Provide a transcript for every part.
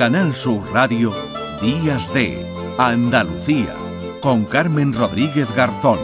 Canal Sur Radio, Días de Andalucía, con Carmen Rodríguez Garzón.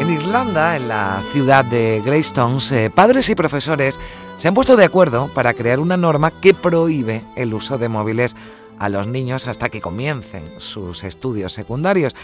En Irlanda, en la ciudad de Greystones, eh, padres y profesores se han puesto de acuerdo para crear una norma que prohíbe el uso de móviles a los niños hasta que comiencen sus estudios secundarios.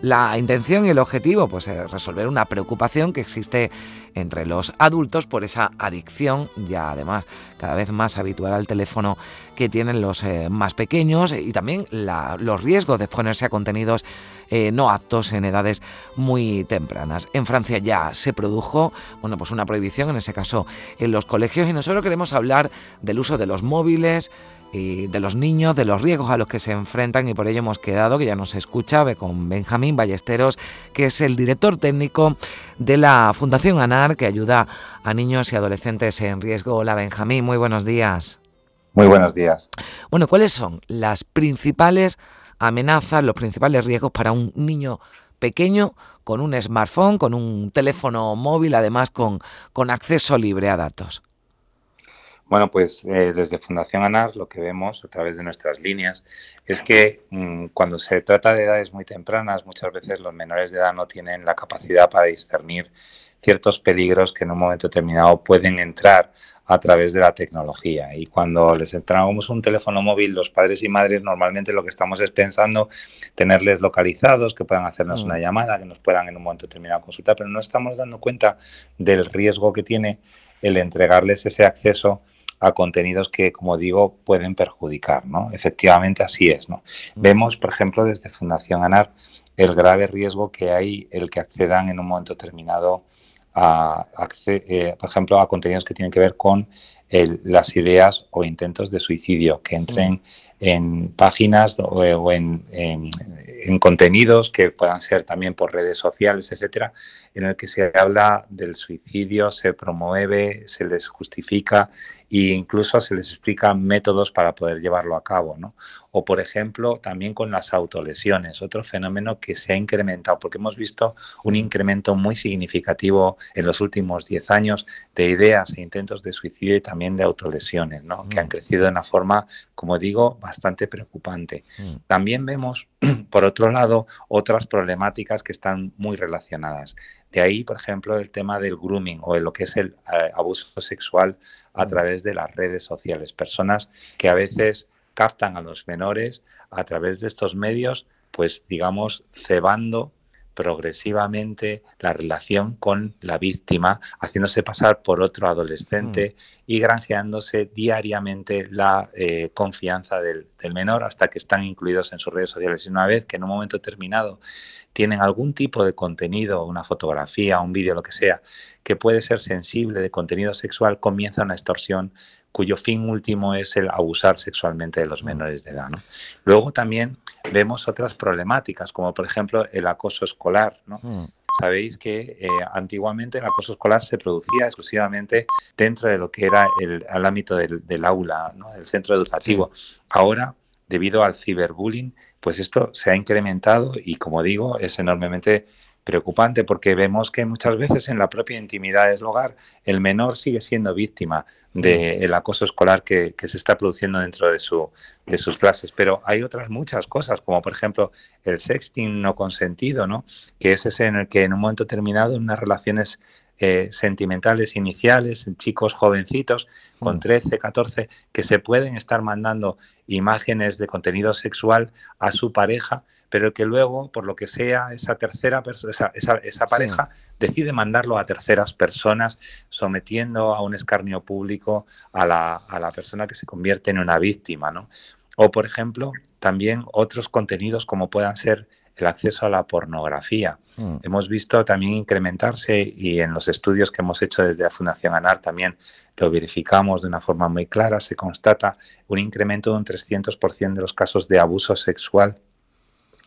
La intención y el objetivo pues, es resolver una preocupación que existe entre los adultos por esa adicción, ya además cada vez más habitual al teléfono que tienen los eh, más pequeños y también los riesgos de exponerse a contenidos eh, no aptos en edades muy tempranas. En Francia ya se produjo bueno, pues una prohibición, en ese caso en los colegios, y nosotros queremos hablar del uso de los móviles, y de los niños, de los riesgos a los que se enfrentan y por ello hemos quedado, que ya nos escucha, con Benjamín Ballesteros, que es el director técnico de la Fundación ANAR, que ayuda a niños y adolescentes en riesgo. Hola Benjamín, muy buenos días. Muy buenos días. Bueno, ¿cuáles son las principales amenazas, los principales riesgos para un niño pequeño con un smartphone, con un teléfono móvil, además con, con acceso libre a datos? Bueno, pues eh, desde Fundación ANAR lo que vemos a través de nuestras líneas es que mm, cuando se trata de edades muy tempranas, muchas veces los menores de edad no tienen la capacidad para discernir ciertos peligros que en un momento determinado pueden entrar a través de la tecnología. Y cuando les entramos un teléfono móvil, los padres y madres normalmente lo que estamos es pensando tenerles localizados, que puedan hacernos una mm. llamada, que nos puedan en un momento determinado consultar, pero no estamos dando cuenta del riesgo que tiene el entregarles ese acceso a contenidos que, como digo, pueden perjudicar, ¿no? Efectivamente así es, ¿no? Mm. Vemos, por ejemplo, desde Fundación ANAR el grave riesgo que hay el que accedan en un momento determinado a, eh, por ejemplo, a contenidos que tienen que ver con las ideas o intentos de suicidio, que entren mm. En páginas o, en, en, contenidos que puedan ser también por redes sociales, etcétera, en el que se habla del suicidio, se promueve, se les justifica e incluso se les explica métodos para poder llevarlo a cabo. ¿no? O, por ejemplo, también con las autolesiones, otro fenómeno que se ha incrementado, porque hemos visto un incremento muy significativo en los últimos 10 años de ideas e intentos de suicidio y también de autolesiones, ¿no? que han mm. crecido de una forma, como digo, bastante preocupante. Mm. También vemos, por otro lado, otras problemáticas que están muy relacionadas. De ahí, por ejemplo, el tema del grooming o lo que es el eh, abuso sexual a mm. través de las redes sociales. Personas que a veces captan a los menores a través de estos medios, pues digamos, cebando progresivamente la relación con la víctima, haciéndose pasar por otro adolescente mm. y granjeándose diariamente la eh, confianza del, del, menor hasta que están incluidos en sus redes sociales. Y una vez que en un momento determinado tienen algún tipo de contenido, una fotografía, un vídeo, lo que sea, que puede ser sensible de contenido sexual, comienza una extorsión cuyo fin último es el abusar sexualmente de los menores de edad. Luego también vemos otras problemáticas, como por ejemplo el acoso escolar. Mm. Sabéis que eh, antiguamente el acoso escolar se producía exclusivamente dentro de lo que era el, ámbito del, aula, ¿no? del centro educativo. Ahora, debido al ciberbullying, pues esto se ha incrementado y, como digo, es enormemente preocupante porque vemos que muchas veces en la propia intimidad del hogar el menor sigue siendo víctima del acoso escolar que, se está produciendo dentro de, su, de sus clases. Pero hay otras muchas cosas, como por ejemplo el sexting no consentido, ¿no? que es ese en el que en un momento determinado en unas relaciones eh, sentimentales iniciales, chicos jovencitos con 13, mm. 14, que se pueden estar mandando imágenes de contenido sexual a su pareja pero que luego, por lo que sea, esa tercera esa, esa, pareja decide mandarlo a terceras personas, sometiendo a un escarnio público a la, a la persona que se convierte en una víctima, ¿no? O, por ejemplo, también otros contenidos como puedan ser el acceso a la pornografía. Hmm. Hemos visto también incrementarse y en los estudios que hemos hecho desde la Fundación ANAR también lo verificamos de una forma muy clara, se constata un incremento de un 300% de los casos de abuso sexual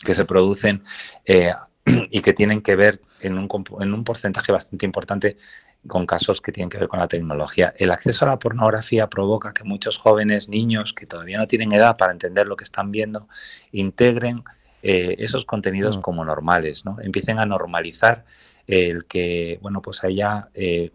que se producen eh, y que tienen que ver en un, en un porcentaje bastante importante con casos que tienen que ver con la tecnología. El acceso a la pornografía provoca que muchos jóvenes, niños que todavía no tienen edad para entender lo que están viendo, integren eh, esos contenidos mm. como normales, ¿no? Empiecen a normalizar el que, bueno, pues haya, eh,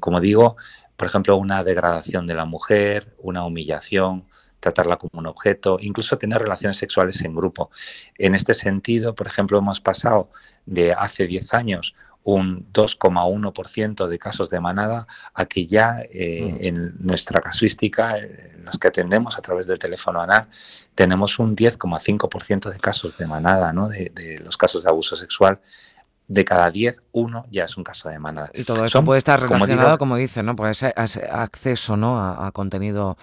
como digo, por ejemplo, una degradación de la mujer, una humillación, tratarla como un objeto, incluso tener relaciones sexuales en grupo. En este sentido, por ejemplo, hemos pasado de hace 10 años un 2,1% de casos de manada a que ya eh, mm. en nuestra casuística, en los que atendemos a través del teléfono anal, tenemos un 10,5% de casos de manada, ¿no? de, los casos de abuso sexual de cada 10, uno ya es un caso de manada. Y todo esto puede estar relacionado, como, dice, ¿no? Pues ese, acceso ¿no? a contenido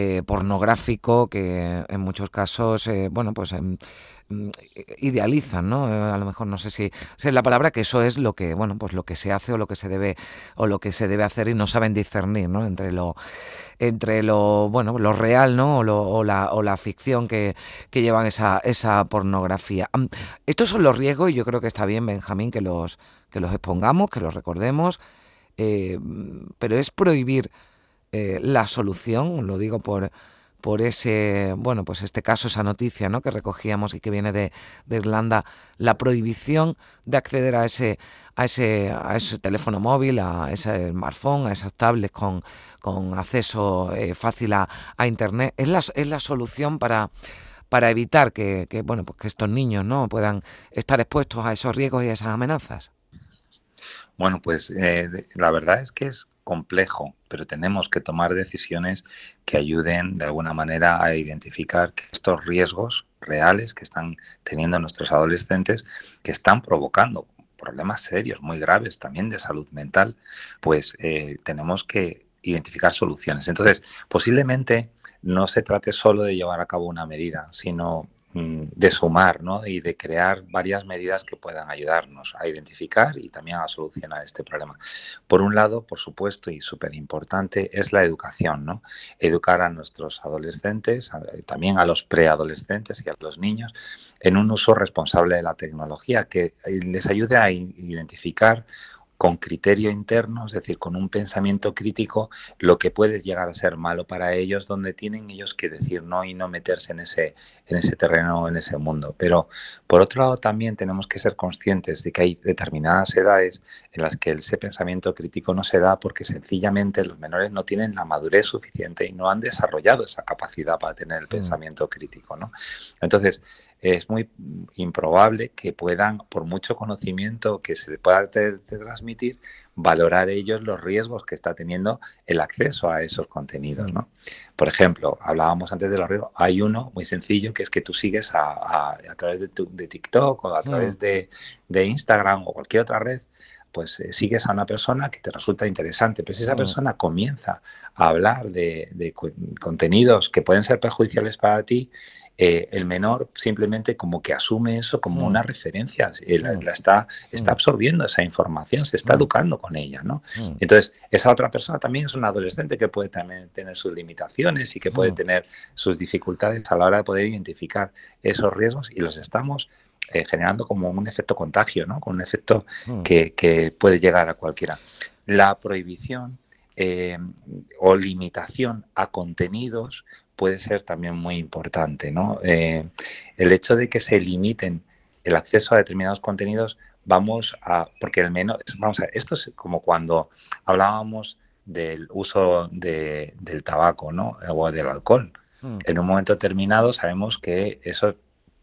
eh, pornográfico que en muchos casos, eh, bueno, pues em, mm, idealizan, ¿no? Eh, a lo mejor no sé si, es la palabra que eso es lo que, bueno, pues lo que se hace o lo que se debe o lo que se debe hacer y no saben discernir, ¿no? Entre lo entre lo, bueno, lo real, ¿no? O, la, o la ficción que, que llevan esa, esa pornografía. Estos son los riesgos y yo creo que está bien, Benjamín, que los, que los expongamos, que los recordemos, pero es prohibir eh, la solución, lo digo por, por ese, bueno, pues este caso, esa noticia ¿no? que recogíamos y que viene de, Irlanda, la prohibición de acceder a ese, a ese, a ese teléfono móvil, a ese smartphone, a esas tablets con, con acceso eh, fácil a, Internet, es la, es la solución para para evitar que, bueno pues que estos niños no puedan estar expuestos a esos riesgos y a esas amenazas. Bueno, pues eh, la verdad es que es complejo, pero tenemos que tomar decisiones que ayuden de alguna manera a identificar que estos riesgos reales que están teniendo nuestros adolescentes, que están provocando problemas serios, muy graves también de salud mental, pues eh, tenemos que identificar soluciones. Entonces, posiblemente no se trate solo de llevar a cabo una medida, sino de sumar ¿no? y de crear varias medidas que puedan ayudarnos a identificar y también a solucionar este problema. Por un lado, por supuesto, y súper importante, es la educación. ¿no? Educar a nuestros adolescentes, también a los preadolescentes y a los niños en un uso responsable de la tecnología que les ayude a identificar con criterio interno, es decir, con un pensamiento crítico, lo que puede llegar a ser malo para ellos, donde tienen ellos que decir no y no meterse en ese, en ese terreno, en ese mundo. Pero por otro lado también tenemos que ser conscientes de que hay determinadas edades en las que ese pensamiento crítico no se da porque sencillamente los menores no tienen la madurez suficiente y no han desarrollado esa capacidad para tener el mm. pensamiento crítico. ¿no? Entonces, es muy improbable que puedan, por mucho conocimiento que se pueda transmitir, valorar ellos los riesgos que está teniendo el acceso a esos contenidos. ¿no? Por ejemplo, hablábamos antes de los riesgos, hay uno muy sencillo que es que tú sigues a, a, través de, tu, de, TikTok o a través de, de Instagram o cualquier otra red pues eh, sigues a una persona que te resulta interesante, pero si esa persona comienza a hablar de, de, contenidos que pueden ser perjudiciales para ti, eh, el menor simplemente como que asume eso como una referencia, la, está, está absorbiendo esa información, se está educando con ella, ¿no? Entonces, esa otra persona también es un adolescente que puede también tener sus limitaciones y que puede tener sus dificultades a la hora de poder identificar esos riesgos y los estamos eh, generando como un efecto contagio, ¿no? Con un efecto que, puede llegar a cualquiera. La prohibición eh, o limitación a contenidos puede ser también muy importante. ¿no? Eh, el hecho de que se limiten el acceso a determinados contenidos, vamos a, porque el menos, vamos a, esto es como cuando hablábamos del uso de, del tabaco ¿no? o del alcohol. Hmm. En un momento determinado sabemos que eso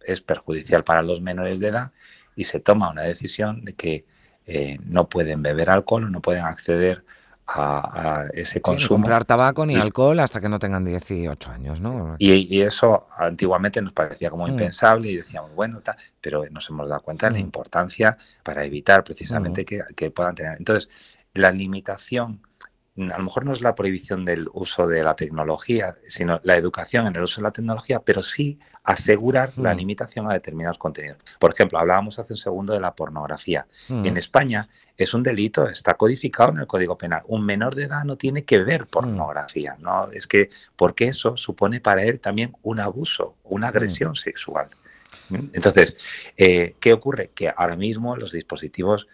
es perjudicial para los menores de edad y se toma una decisión de que eh, no pueden beber alcohol o no pueden acceder a, ese consumo. ni comprar tabaco ni alcohol hasta que no tengan 18 años, ¿no? Y, eso antiguamente nos parecía como mm. impensable y decíamos, bueno, tal, pero nos hemos dado cuenta de la mm. importancia para evitar precisamente mm. que, que puedan tener. Entonces, la limitación a lo mejor no es la prohibición del uso de la tecnología, sino la educación en el uso de la tecnología, pero sí asegurar la mm. limitación a determinados contenidos. Por ejemplo, hablábamos hace un segundo de la pornografía. Mm. En España es un delito, está codificado en el Código Penal. Un menor de edad no tiene que ver mm. pornografía, ¿no? Es que porque eso supone para él también un abuso, una agresión sexual. Entonces, eh, ¿qué ocurre? Que ahora mismo los dispositivos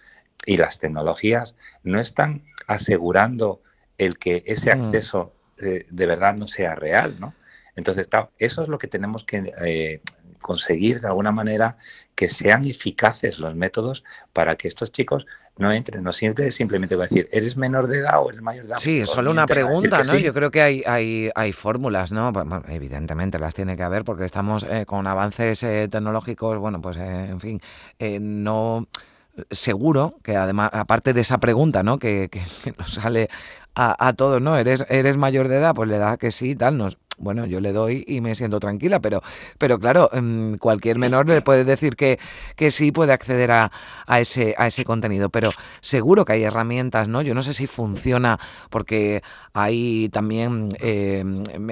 y las tecnologías no están asegurando el que ese mm. acceso eh, de verdad no sea real, ¿no? Entonces, claro, eso es lo que tenemos que, eh, conseguir de alguna manera que sean eficaces los métodos para que estos chicos no entren, no siempre simplemente va a decir, ¿eres menor de edad o eres mayor de edad? Sí, es pues solo una pregunta, ¿no? Yo creo que hay, hay, hay fórmulas, ¿no? evidentemente las tiene que haber porque estamos eh, con avances eh, tecnológicos, bueno, pues eh, en fin, no seguro que además, aparte de esa pregunta, ¿no? Que, que, nos sale a, a, todos, ¿no? ¿Eres, ¿Eres mayor de edad? Pues le da que sí, tal, nos, bueno, yo le doy y me siento tranquila, pero, pero claro, mm, cualquier menor le puede decir que, que sí puede acceder a, a, ese, a ese contenido, pero seguro que hay herramientas, ¿no? Yo no sé si funciona porque hay también, eh,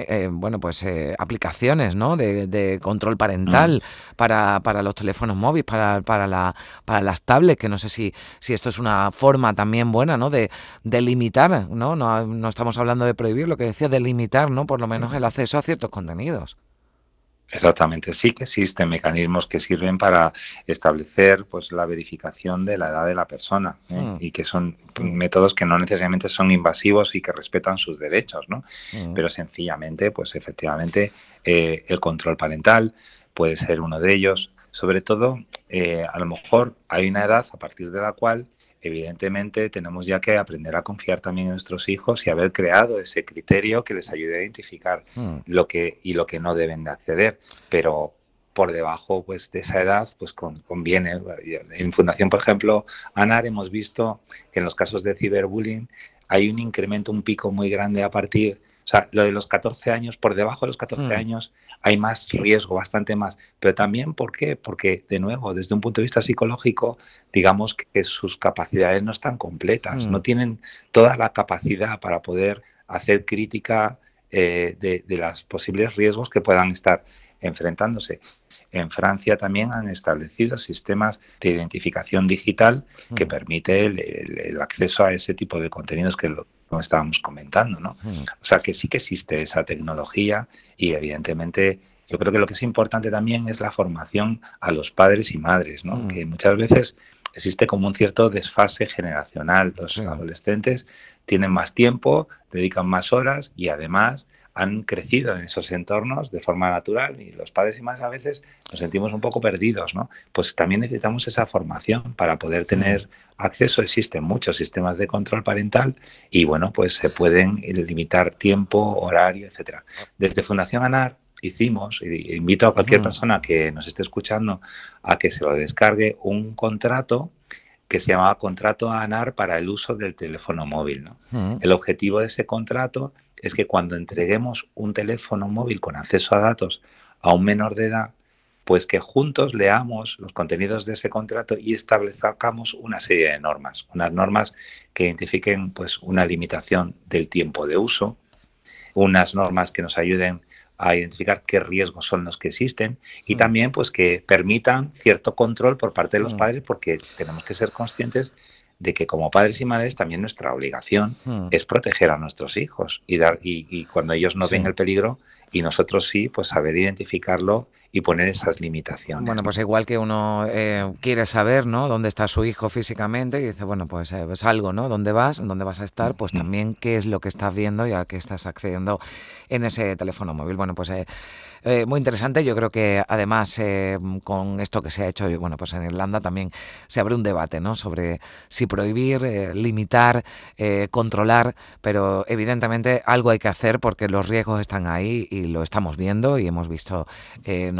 eh, bueno, pues eh, aplicaciones, ¿no? De, de control parental mm. para, para, los teléfonos móviles, para, para, la, para las tablets, que no sé si, si esto es una forma también buena, ¿no? De, de limitar, ¿no? ¿no? No estamos hablando de prohibir, lo que decía, de limitar, ¿no? Por lo menos el acceso a ciertos contenidos. Exactamente, sí que existen mecanismos que sirven para establecer pues la verificación de la edad de la persona ¿eh? hmm. y que son métodos que no necesariamente son invasivos y que respetan sus derechos, ¿no? Hmm. Pero sencillamente, pues efectivamente, eh, el control parental puede ser uno de ellos. Sobre todo, eh, a lo mejor hay una edad a partir de la cual evidentemente tenemos ya que aprender a confiar también en nuestros hijos y haber creado ese criterio que les ayude a identificar hmm. lo que y lo que no deben de acceder. Pero por debajo pues de esa edad pues conviene. En Fundación, por ejemplo, ANAR hemos visto que en los casos de ciberbullying hay un incremento, un pico muy grande a partir o sea, lo de los 14 años, por debajo de los 14 hmm. años hay más riesgo, bastante más. Pero también, ¿por qué? Porque, de nuevo, desde un punto de vista psicológico, digamos que sus capacidades no están completas, no tienen toda la capacidad para poder hacer crítica eh, de, de los posibles riesgos que puedan estar enfrentándose. En Francia también han establecido sistemas de identificación digital que hmm. permite el, acceso a ese tipo de contenidos que lo, como estábamos comentando, ¿no? O sea que sí que existe esa tecnología y evidentemente yo creo que lo que es importante también es la formación a los padres y madres, ¿no? Que muchas veces existe como un cierto desfase generacional. Los adolescentes tienen más tiempo, dedican más horas y además han crecido en esos entornos de forma natural y los padres y madres a veces nos sentimos un poco perdidos, ¿no? Pues también necesitamos esa formación para poder tener acceso. Existen muchos sistemas de control parental y bueno, pues se pueden limitar tiempo, horario, etcétera. Desde Fundación ANAR hicimos, y invito a cualquier persona que nos esté escuchando a que se lo descargue, un contrato que se llamaba contrato ANAR para el uso del teléfono móvil. ¿no? El objetivo de ese contrato es que cuando entreguemos un teléfono móvil con acceso a datos a un menor de edad, pues que juntos leamos los contenidos de ese contrato y establezcamos una serie de normas, unas normas que identifiquen pues una limitación del tiempo de uso, unas normas que nos ayuden a identificar qué riesgos son los que existen y mm. también pues que permitan cierto control por parte de los mm. padres porque tenemos que ser conscientes de que como padres y madres también nuestra obligación hmm. es proteger a nuestros hijos y dar y, cuando ellos no ven el peligro y nosotros sí, pues saber identificarlo y poner esas limitaciones. Bueno, pues igual que uno eh, quiere saber, ¿no? Dónde está su hijo físicamente y dice, bueno, pues eh, es algo, ¿no? ¿Dónde vas? ¿Dónde vas a estar? Pues también qué es lo que estás viendo y a qué estás accediendo en ese teléfono móvil. Bueno, pues eh, eh, muy interesante. Yo creo que además eh, con esto que se ha hecho, bueno, pues en Irlanda también se abre un debate, ¿no? Sobre si prohibir, limitar, controlar, pero evidentemente algo hay que hacer porque los riesgos están ahí y lo estamos viendo y hemos visto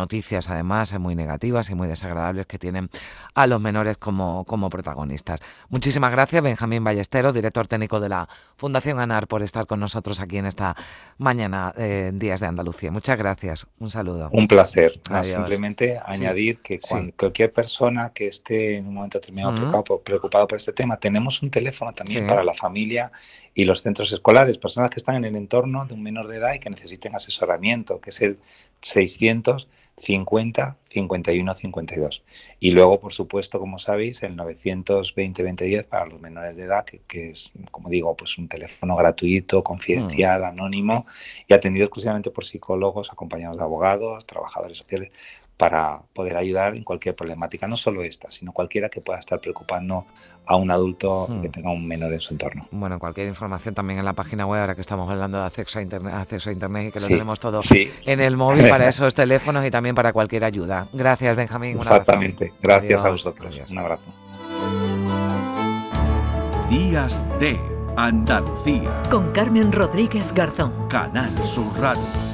noticias además muy negativas y muy desagradables que tienen a los menores como, como protagonistas. Muchísimas gracias, Benjamín Ballesteros, director técnico de la Fundación ANAR, por estar con nosotros aquí en esta mañana Días de Andalucía. Muchas gracias. Un saludo. Un placer. simplemente añadir que cualquier persona que esté en un momento determinado preocupado, por este tema, tenemos un teléfono también para la familia y los centros escolares, personas que están en el entorno de un menor de edad y que necesiten asesoramiento, que es el 600 50 51 52. Y luego, por supuesto, como sabéis, el 920 2010 para los menores de edad, que, es, como digo, pues un teléfono gratuito, confidencial, mm. anónimo y atendido exclusivamente por psicólogos, acompañados de abogados, trabajadores sociales, para poder ayudar en cualquier problemática, no solo esta, sino cualquiera que pueda estar preocupando a un adulto que hmm. tenga un menor en su entorno. Bueno, cualquier información también en la página web, ahora que estamos hablando de acceso a Internet, acceso a internet y que lo tenemos todo en el móvil para esos teléfonos y también para cualquier ayuda. Gracias, Benjamín. Exactamente. Gracias a vosotros. Un abrazo. Días de Andalucía. Con Carmen Rodríguez Garzón. Canal Sur Radio.